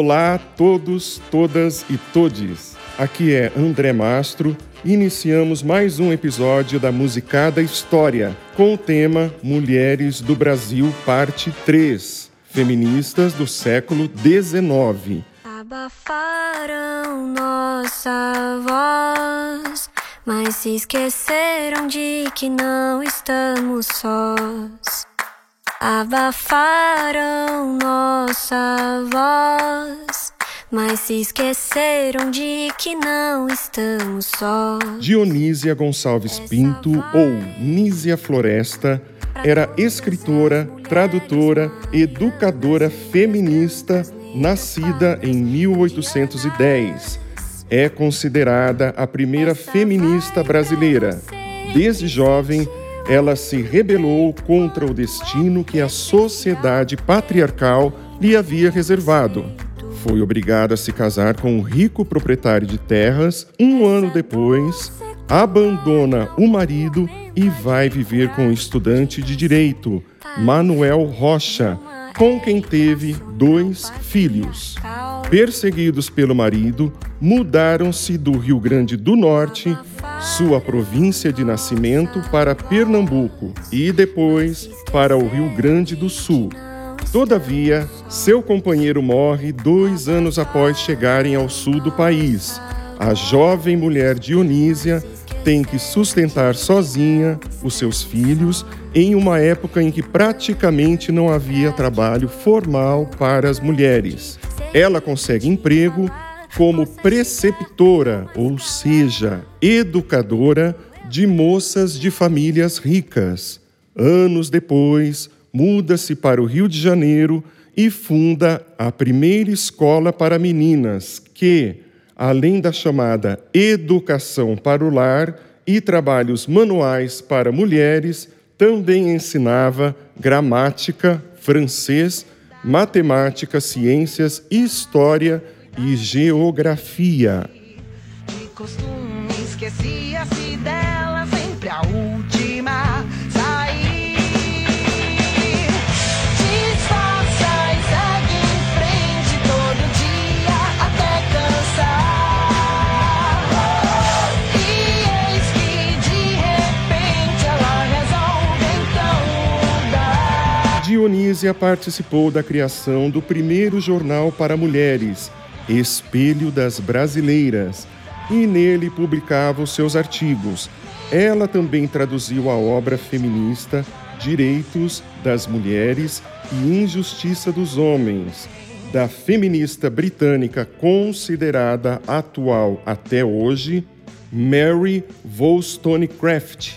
Olá todos, todas e todes. Aqui é André Mastro. Iniciamos mais um episódio da Musicada História com o tema Mulheres do Brasil, parte 3, feministas do século XIX. Abafaram nossa voz, mas se esqueceram de que não estamos sós. Abafaram nossa voz, mas se esqueceram de que não estamos sós. Dionísia Gonçalves Pinto, ou Nísia Floresta, era escritora, tradutora, educadora feminista, nascida em 1810. É considerada a primeira feminista brasileira. Desde jovem, ela se rebelou contra o destino que a sociedade patriarcal lhe havia reservado. Foi obrigada a se casar com um rico proprietário de terras. Um ano depois, abandona o marido e vai viver com o estudante de direito, Manuel Rocha, com quem teve dois filhos. Perseguidos pelo marido, mudaram-se do Rio Grande do Norte sua província de nascimento para Pernambuco e depois para o Rio Grande do Sul. Todavia, seu companheiro morre dois anos após chegarem ao sul do país. A jovem mulher Dionísia tem que sustentar sozinha os seus filhos em uma época em que praticamente não havia trabalho formal para as mulheres. Ela consegue emprego como preceptora, ou seja, educadora de moças de famílias ricas. Anos depois, muda-se para o Rio de Janeiro e funda a primeira escola para meninas, que, além da chamada educação para o lar e trabalhos manuais para mulheres, também ensinava gramática, francês, matemática, ciências, história e geografia. De costume esquecia-se dela sempre a Dionísia participou da criação do primeiro jornal para mulheres, Espelho das Brasileiras, e nele publicava os seus artigos. Ela também traduziu a obra feminista Direitos das Mulheres e Injustiça dos Homens, da feminista britânica considerada atual até hoje, Mary Wollstonecraft,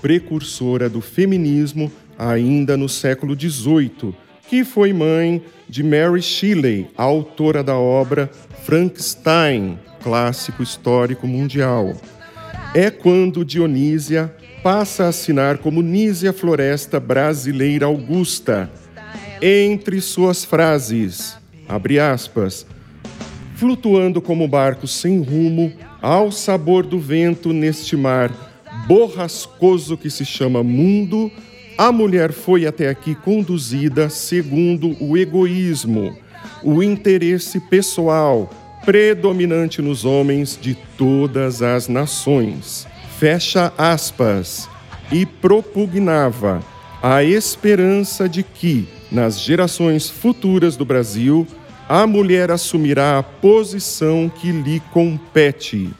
precursora do feminismo ainda no século XVIII, que foi mãe de Mary Shelley, autora da obra Frankenstein, clássico histórico mundial. É quando Dionísia passa a assinar como Nísia Floresta Brasileira Augusta. Entre suas frases, abre aspas, flutuando como barco sem rumo, ao sabor do vento neste mar borrascoso que se chama mundo, a mulher foi até aqui conduzida segundo o egoísmo, o interesse pessoal predominante nos homens de todas as nações. Fecha aspas. E propugnava a esperança de que, nas gerações futuras do Brasil, a mulher assumirá a posição que lhe compete.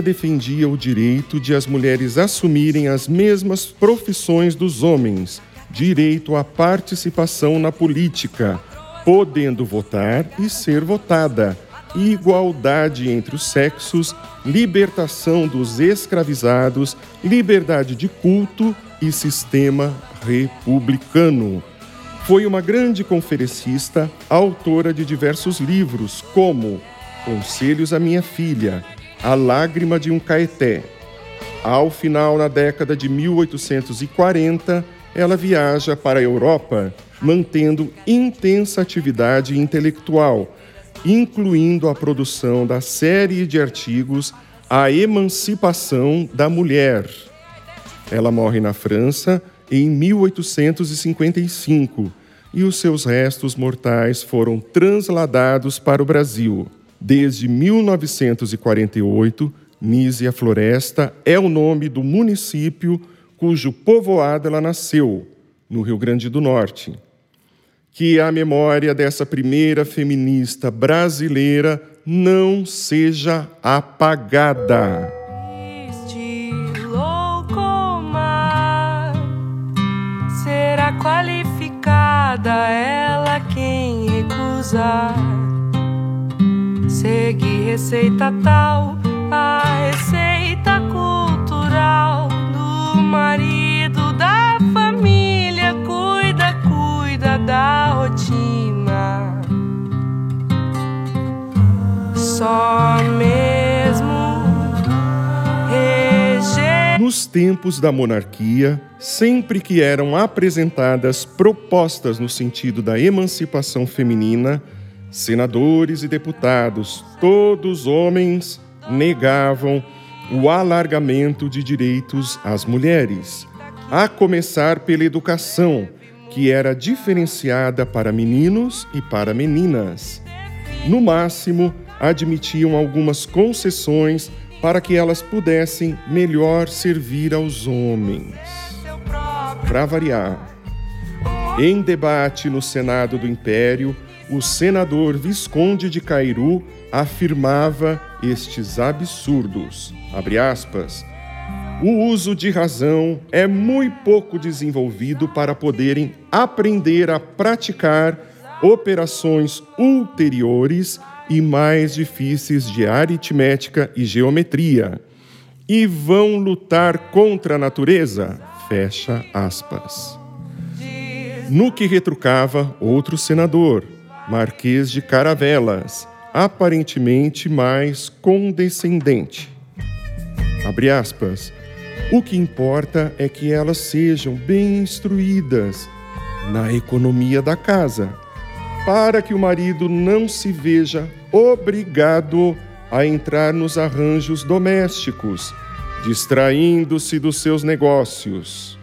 Defendia o direito de as mulheres assumirem as mesmas profissões dos homens, direito à participação na política, podendo votar e ser votada, igualdade entre os sexos, libertação dos escravizados, liberdade de culto e sistema republicano. Foi uma grande conferencista, autora de diversos livros, como Conselhos à Minha Filha, A Lágrima de um Caeté. Ao final, na década de 1840, ela viaja para a Europa, mantendo intensa atividade intelectual, incluindo a produção da série de artigos A Emancipação da Mulher. Ela morre na França em 1855 e os seus restos mortais foram transladados para o Brasil. Desde 1948, Nízia Floresta é o nome do município cujo povoado ela nasceu, no Rio Grande do Norte. Que a memória dessa primeira feminista brasileira não seja apagada. Este louco mar será qualificada ela quem recusar. Segue receita tal, a receita cultural do marido da família. Cuida, cuida da rotina. Só mesmo reger. Nos tempos da monarquia, sempre que eram apresentadas propostas no sentido da emancipação feminina, senadores e deputados, todos homens, negavam o alargamento de direitos às mulheres, a começar pela educação, que era diferenciada para meninos e para meninas. No máximo, admitiam algumas concessões para que elas pudessem melhor servir aos homens. Para variar, em debate no Senado do Império, o senador Visconde de Cairu afirmava estes absurdos. Aspas. O uso de razão é muito pouco desenvolvido para poderem aprender a praticar operações ulteriores e mais difíceis de aritmética e geometria. E vão lutar contra a natureza? Fecha aspas. No que retrucava outro senador, Marquês de Caravelas, aparentemente mais condescendente. Abre aspas. O que importa é que elas sejam bem instruídas na economia da casa, para que o marido não se veja obrigado a entrar nos arranjos domésticos, distraindo-se dos seus negócios.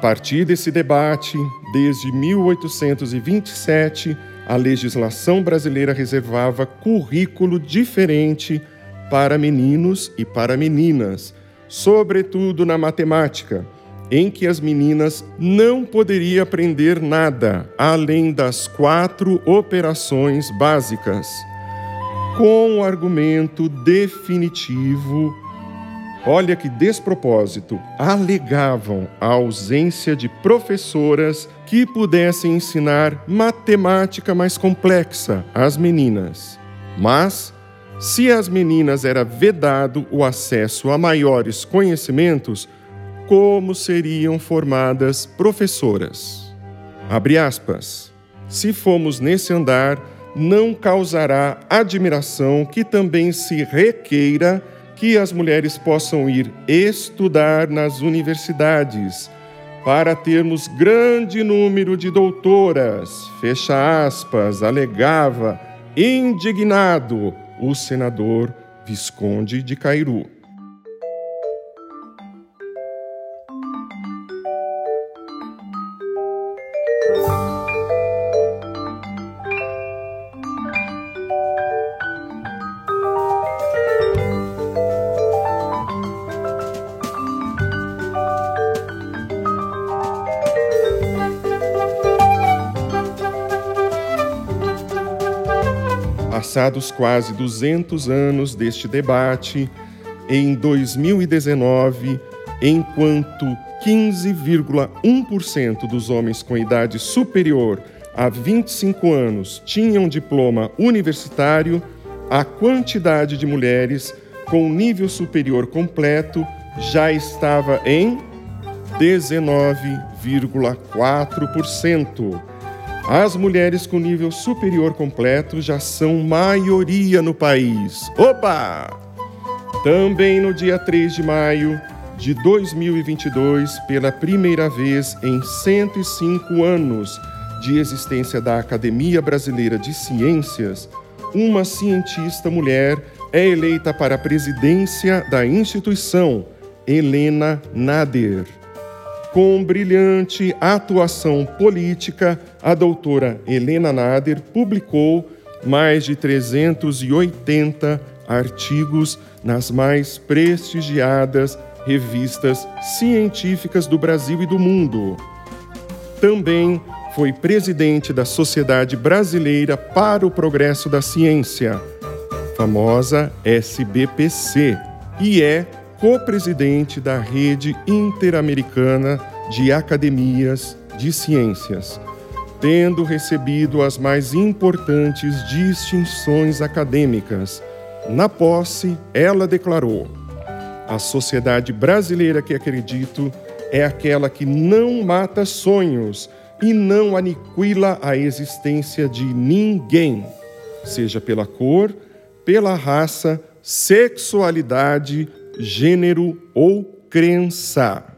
Partir desse debate, desde 1827, a legislação brasileira reservava currículo diferente para meninos e para meninas, sobretudo na matemática, em que as meninas não poderiam aprender nada além das quatro operações básicas, com o argumento definitivo Olha que despropósito! Alegavam a ausência de professoras que pudessem ensinar matemática mais complexa às meninas. Mas, se às meninas era vedado o acesso a maiores conhecimentos, como seriam formadas professoras? Abre aspas. Se fomos nesse andar, não causará admiração que também se requeira que as mulheres possam ir estudar nas universidades, para termos grande número de doutoras, fecha aspas, alegava, indignado, o senador Visconde de Cairu. Passados quase 200 anos deste debate, em 2019, enquanto 15,1% dos homens com idade superior a 25 anos tinham diploma universitário, a quantidade de mulheres com nível superior completo já estava em 19,4%. As mulheres com nível superior completo já são maioria no país. Opa! Também no dia 3 de maio de 2022, pela primeira vez em 105 anos de existência da Academia Brasileira de Ciências, uma cientista mulher é eleita para a presidência da instituição, Helena Nader. Com brilhante atuação política, a doutora Helena Nader publicou mais de 380 artigos nas mais prestigiadas revistas científicas do Brasil e do mundo. Também foi presidente da Sociedade Brasileira para o Progresso da Ciência, famosa SBPC, e é co-presidente da Rede Interamericana de Academias de Ciências, tendo recebido as mais importantes distinções acadêmicas. Na posse, ela declarou: A sociedade brasileira que acredito é aquela que não mata sonhos e não aniquila a existência de ninguém, seja pela cor, pela raça, sexualidade, gênero ou crença.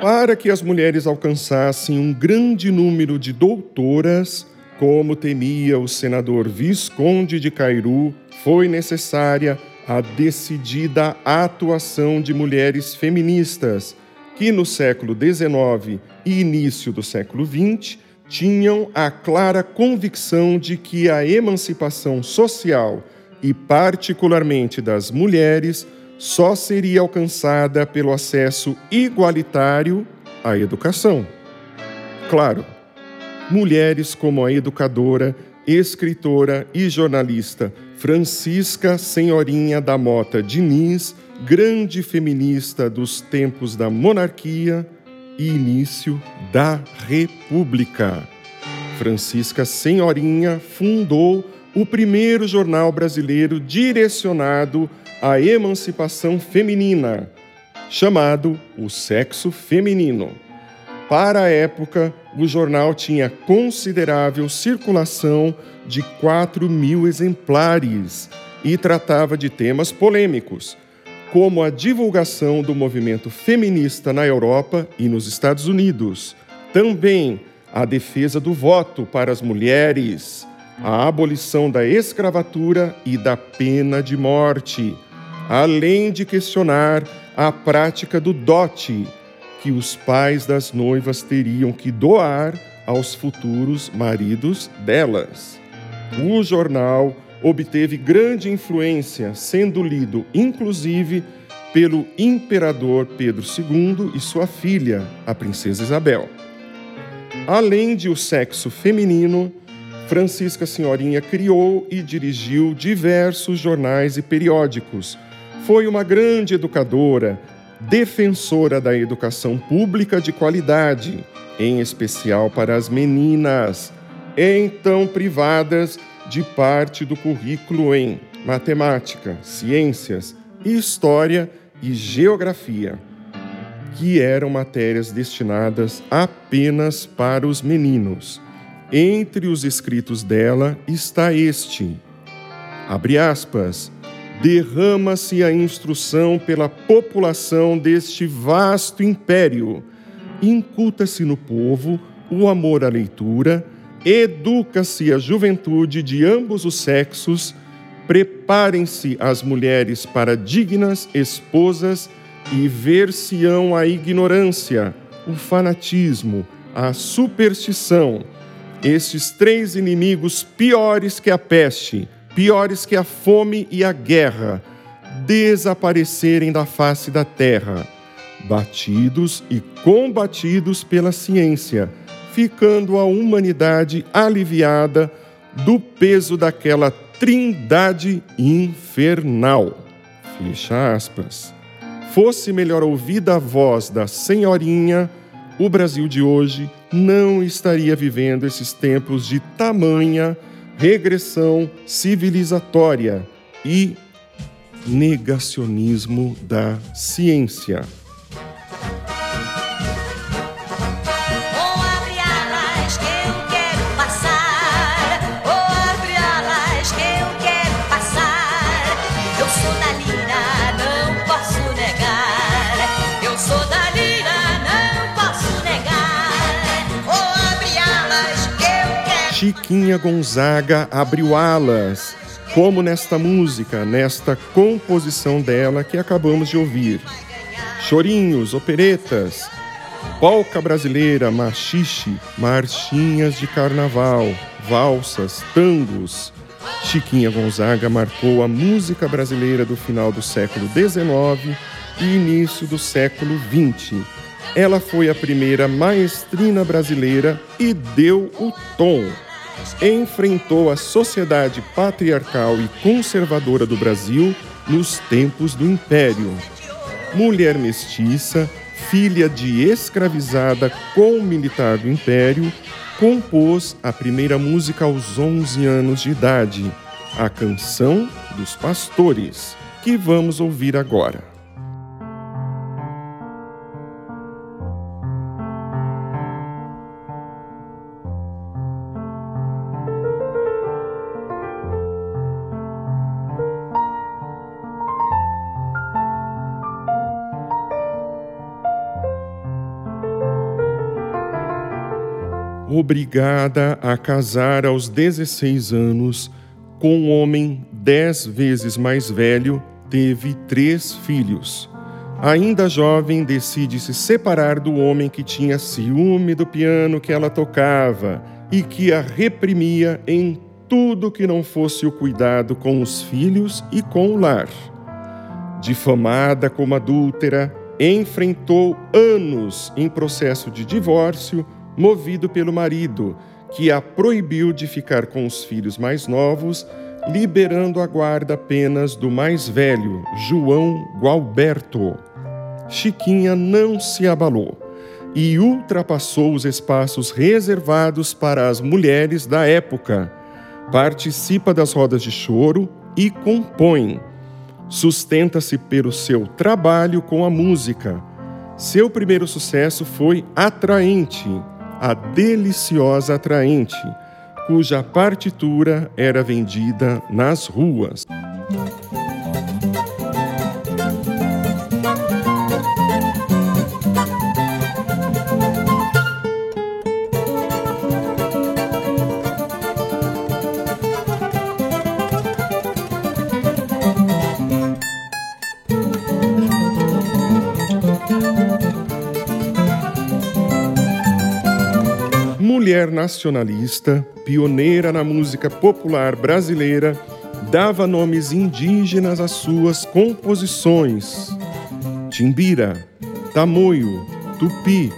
Para que as mulheres alcançassem um grande número de doutoras, como temia o senador Visconde de Cairu, foi necessária a decidida atuação de mulheres feministas, que no século XIX e início do século XX tinham a clara convicção de que a emancipação social e, particularmente, das mulheres só seria alcançada pelo acesso igualitário à educação. Claro, mulheres como a educadora, escritora e jornalista Francisca Senhorinha da Mota Diniz, grande feminista dos tempos da monarquia e início da República. Francisca Senhorinha fundou o primeiro jornal brasileiro direcionado à emancipação feminina, chamado O Sexo Feminino. Para a época, o jornal tinha considerável circulação de 4 mil exemplares e tratava de temas polêmicos, como a divulgação do movimento feminista na Europa e nos Estados Unidos, também a defesa do voto para as mulheres, a abolição da escravatura e da pena de morte, além de questionar a prática do dote que os pais das noivas teriam que doar aos futuros maridos delas. O jornal obteve grande influência, sendo lido inclusive pelo imperador Pedro II e sua filha, a princesa Isabel. Além de o sexo feminino, Francisca Senhorinha criou e dirigiu diversos jornais e periódicos. Foi uma grande educadora, defensora da educação pública de qualidade, em especial para as meninas, então privadas de parte do currículo em matemática, ciências, história e geografia, que eram matérias destinadas apenas para os meninos. Entre os escritos dela está este: abre aspas derrama-se a instrução pela população deste vasto império. Incuta-se no povo o amor à leitura, educa-se a juventude de ambos os sexos, preparem-se as mulheres para dignas esposas e ver-se-ão a ignorância, o fanatismo, a superstição, estes três inimigos piores que a peste, piores que a fome e a guerra, desaparecerem da face da terra, batidos e combatidos pela ciência, ficando a humanidade aliviada do peso daquela trindade infernal. Fecha aspas. Fosse melhor ouvida a voz da senhorinha, o Brasil de hoje não estaria vivendo esses tempos de tamanha regressão civilizatória e negacionismo da ciência. Chiquinha Gonzaga abriu alas, como nesta música, nesta composição dela que acabamos de ouvir. Chorinhos, operetas, polca brasileira, machixe, marchinhas de carnaval, valsas, tangos. Chiquinha Gonzaga marcou a música brasileira do final do século XIX e início do século XX. Ela foi a primeira maestrina brasileira e deu o tom enfrentou a sociedade patriarcal e conservadora do Brasil nos tempos do Império. Mulher mestiça, filha de escravizada com militar do Império, compôs a primeira música aos 11 anos de idade, a Canção dos Pastores, que vamos ouvir agora. Obrigada a casar aos 16 anos com um homem dez vezes mais velho, teve três filhos. Ainda jovem, decide se separar do homem que tinha ciúme do piano que ela tocava e que a reprimia em tudo que não fosse o cuidado com os filhos e com o lar. Difamada como adúltera, enfrentou anos em processo de divórcio movido pelo marido, que a proibiu de ficar com os filhos mais novos, liberando a guarda apenas do mais velho, João Gualberto. Chiquinha não se abalou e ultrapassou os espaços reservados para as mulheres da época. Participa das rodas de choro e compõe. Sustenta-se pelo seu trabalho com a música. Seu primeiro sucesso foi Atraente a deliciosa atraente, cuja partitura era vendida nas ruas. Mulher nacionalista, pioneira na música popular brasileira, dava nomes indígenas às suas composições: Timbira, Tamoio, Tupi,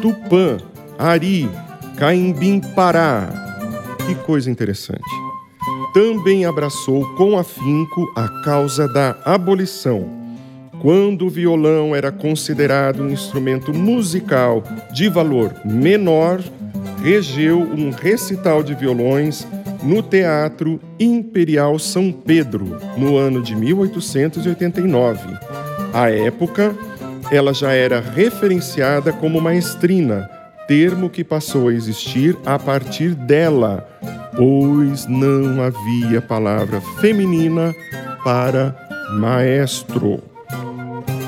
Tupã, Ari, Caimbim Pará. Que coisa interessante. Também abraçou com afinco a causa da abolição. Quando o violão era considerado um instrumento musical de valor menor, regeu um recital de violões no Teatro Imperial São Pedro, no ano de 1889. À época, ela já era referenciada como maestrina, termo que passou a existir a partir dela, pois não havia palavra feminina para maestro.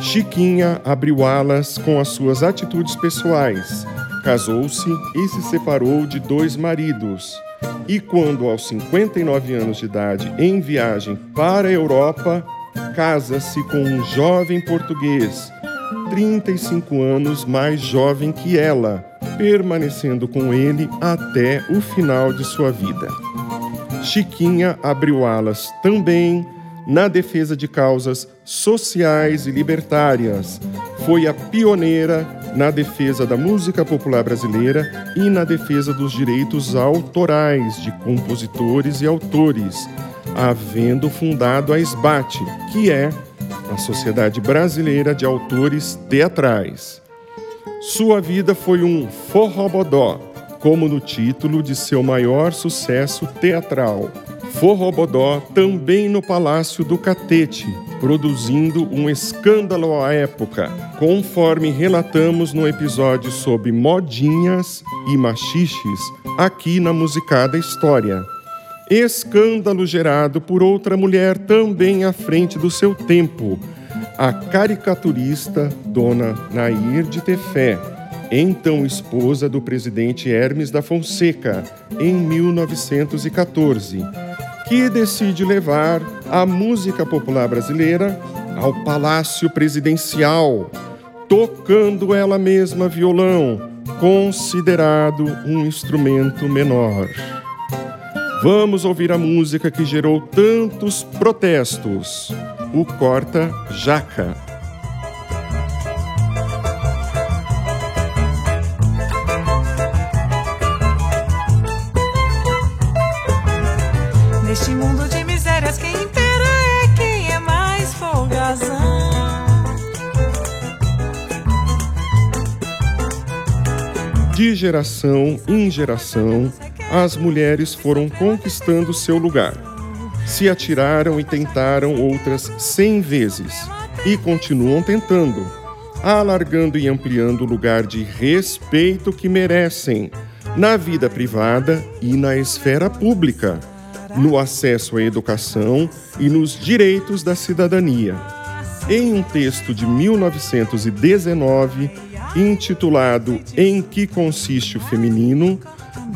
Chiquinha abriu alas com as suas atitudes pessoais Casou-se e se separou de dois maridos. E quando, aos 59 anos de idade, em viagem para a Europa, casa-se com um jovem português, 35 anos mais jovem que ela, permanecendo com ele até o final de sua vida. Chiquinha abriu alas também na defesa de causas sociais e libertárias. Foi a pioneira na defesa da música popular brasileira e na defesa dos direitos autorais de compositores e autores, havendo fundado a SBAT, que é a Sociedade Brasileira de Autores Teatrais. Sua vida foi um forrobodó, como no título de seu maior sucesso teatral, Forrobodó, também no Palácio do Catete, produzindo um escândalo à época, conforme relatamos no episódio sobre modinhas e machiches, aqui na Musicada História. Escândalo gerado por outra mulher também à frente do seu tempo, a caricaturista Dona Nair de Tefé, então esposa do presidente Hermes da Fonseca, em 1914 que decide levar a música popular brasileira ao Palácio Presidencial, tocando ela mesma violão, considerado um instrumento menor. Vamos ouvir a música que gerou tantos protestos, o Corta Jaca. De geração em geração, as mulheres foram conquistando seu lugar. Se atiraram e tentaram outras cem vezes e continuam tentando, alargando e ampliando o lugar de respeito que merecem na vida privada e na esfera pública no acesso à educação e nos direitos da cidadania. Em um texto de 1919, intitulado Em que consiste o feminino,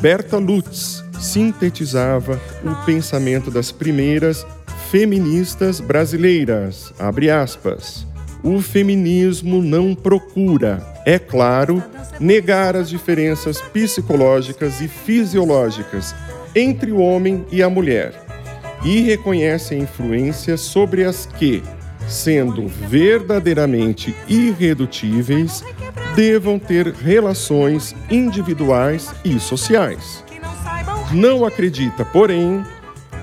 Berta Lutz sintetizava o pensamento das primeiras feministas brasileiras. Abre aspas. O feminismo não procura, é claro, negar as diferenças psicológicas e fisiológicas entre o homem e a mulher e reconhece a influência sobre as que, sendo verdadeiramente irredutíveis, devam ter relações individuais e sociais. Não acredita, porém,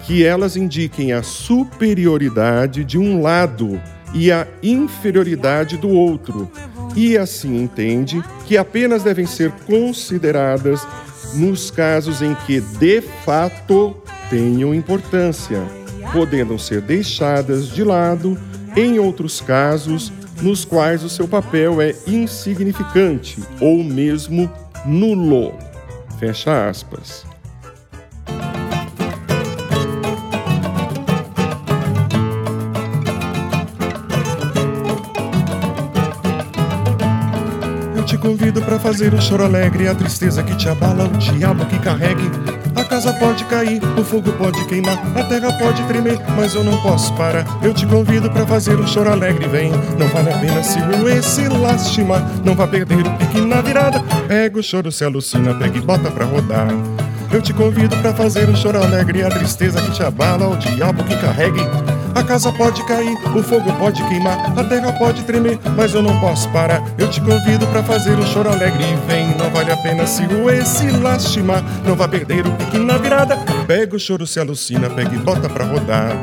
que elas indiquem a superioridade de um lado e a inferioridade do outro, e assim entende que apenas devem ser consideradas nos casos em que de fato tenham importância, podendo ser deixadas de lado em outros casos nos quais o seu papel é insignificante ou mesmo nulo. Fecha aspas. Convido para fazer o choro alegre, a tristeza que te abala, o diabo que carregue. A casa pode cair, o fogo pode queimar, a terra pode tremer, mas eu não posso parar. Eu te convido para fazer o choro alegre, vem. Não vale a pena se esse lastimar, não vá perder o pique na virada. Pega o choro, se alucina, pega e bota pra rodar. Eu te convido para fazer o choro alegre, a tristeza que te abala, o diabo que carregue. A casa pode cair, o fogo pode queimar, a terra pode tremer, mas eu não posso parar. Eu te convido para fazer o choro alegre e vem. Não vale a pena se o esse lastimar, não vá perder o pique na virada. Pega o choro, se alucina, pega e bota pra rodar.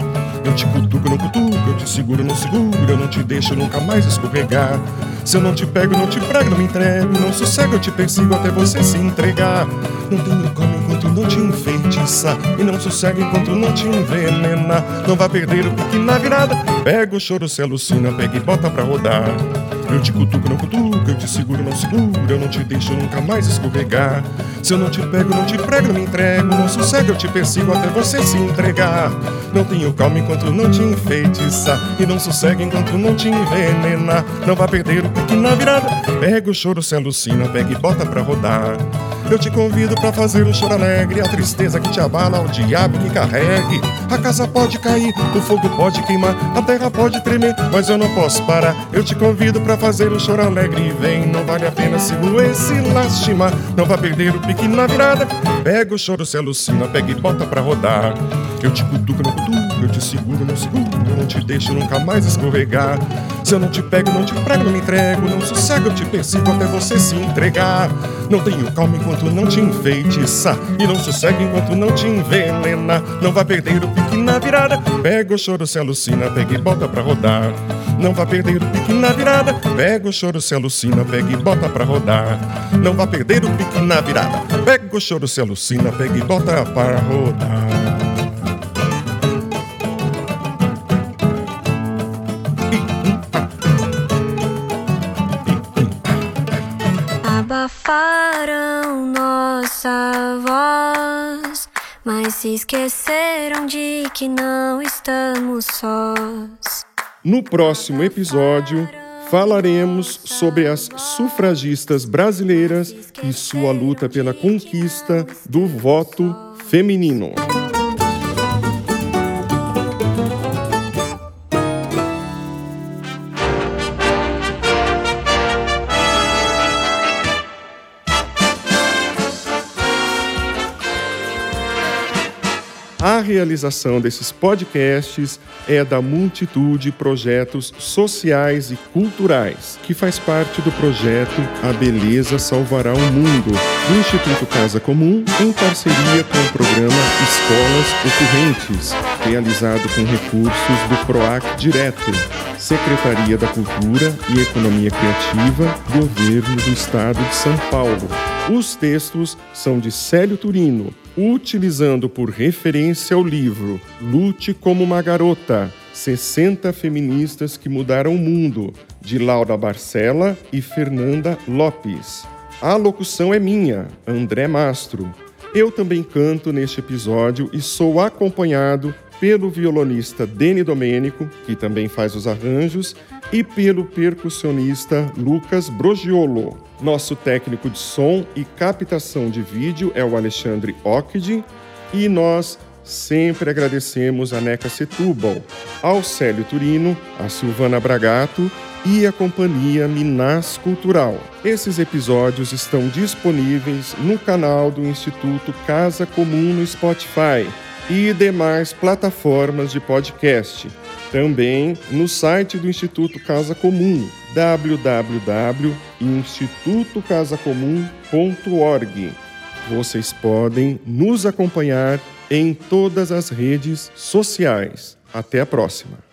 Eu te cutuco, não cutuco, eu te seguro, não seguro, eu não te deixo nunca mais escorregar. Se eu não te pego, não te prego, não me entrego, não sossego, eu te persigo até você se entregar. Não tenho como enquanto não te enfeitiça, e não sossego enquanto não te envenena. Não vá perder o pique na virada, pega o choro, se alucina, pega e bota pra rodar. Eu te cutuco, não cutuco, eu te seguro, não seguro, eu não te deixo nunca mais escorregar. Se eu não te pego, não te prego, não me entrego, não sossego, eu te persigo até você se entregar. Não tenho calma enquanto não te enfeitiça, e não sossego enquanto não te envenena. Não vá perder o pique na virada, pega o choro, se alucina, pega e bota pra rodar. Eu te convido pra fazer um choro alegre, a tristeza que te abala, o diabo que carregue. A casa pode cair, o fogo pode queimar, a terra pode tremer, mas eu não posso parar. Eu te convido pra fazer um choro alegre, vem, não vale a pena se doer, se lastimar. Não vai perder o pique na virada. Pega o choro, se alucina, pega e bota pra rodar. Eu te cutuco, não cutuco, eu te seguro, não seguro, eu não te deixo nunca mais escorregar. Se eu não te pego, não te prego, não me entrego, não sossego, eu te persigo até você se entregar. Não tenho calma enquanto não te enfeitiçar, e não sossego enquanto não te envenena. Não vai perder o pique na virada, pega o choro, se alucina, pega e bota pra rodar. Não vai perder o pique na virada, pega o choro, se alucina, pega e bota pra rodar. Não vai perder o pique na virada, pega o choro, se alucina, pega e bota pra rodar. Mas se esqueceram de que não estamos sós. No próximo episódio, falaremos sobre as sufragistas brasileiras e sua luta pela conquista do voto feminino. Realização desses podcasts é da Multitude Projetos Sociais e Culturais, que faz parte do projeto A Beleza Salvará o Mundo, do Instituto Casa Comum, em parceria com o programa Escolas Ocorrentes, realizado com recursos do PROAC Direto, Secretaria da Cultura e Economia Criativa, Governo do Estado de São Paulo. Os textos são de Célio Turino, utilizando por referência o livro Lute como uma Garota: 60 Feministas que Mudaram o Mundo, de Laura Barcela e Fernanda Lopes. A locução é minha, André Mastro. Eu também canto neste episódio e sou acompanhado pelo violonista Deni Domênico, que também faz os arranjos, e pelo percussionista Lucas Brogiolo. Nosso técnico de som e captação de vídeo é o Alexandre Ockde e nós sempre agradecemos a Neca Setúbal, ao Célio Turino, a Silvana Bragato e a companhia Minas Cultural. Esses episódios estão disponíveis no canal do Instituto Casa Comum no Spotify e demais plataformas de podcast. Também no site do Instituto Casa Comum, www.institutocasacomum.org. Vocês podem nos acompanhar em todas as redes sociais. Até a próxima!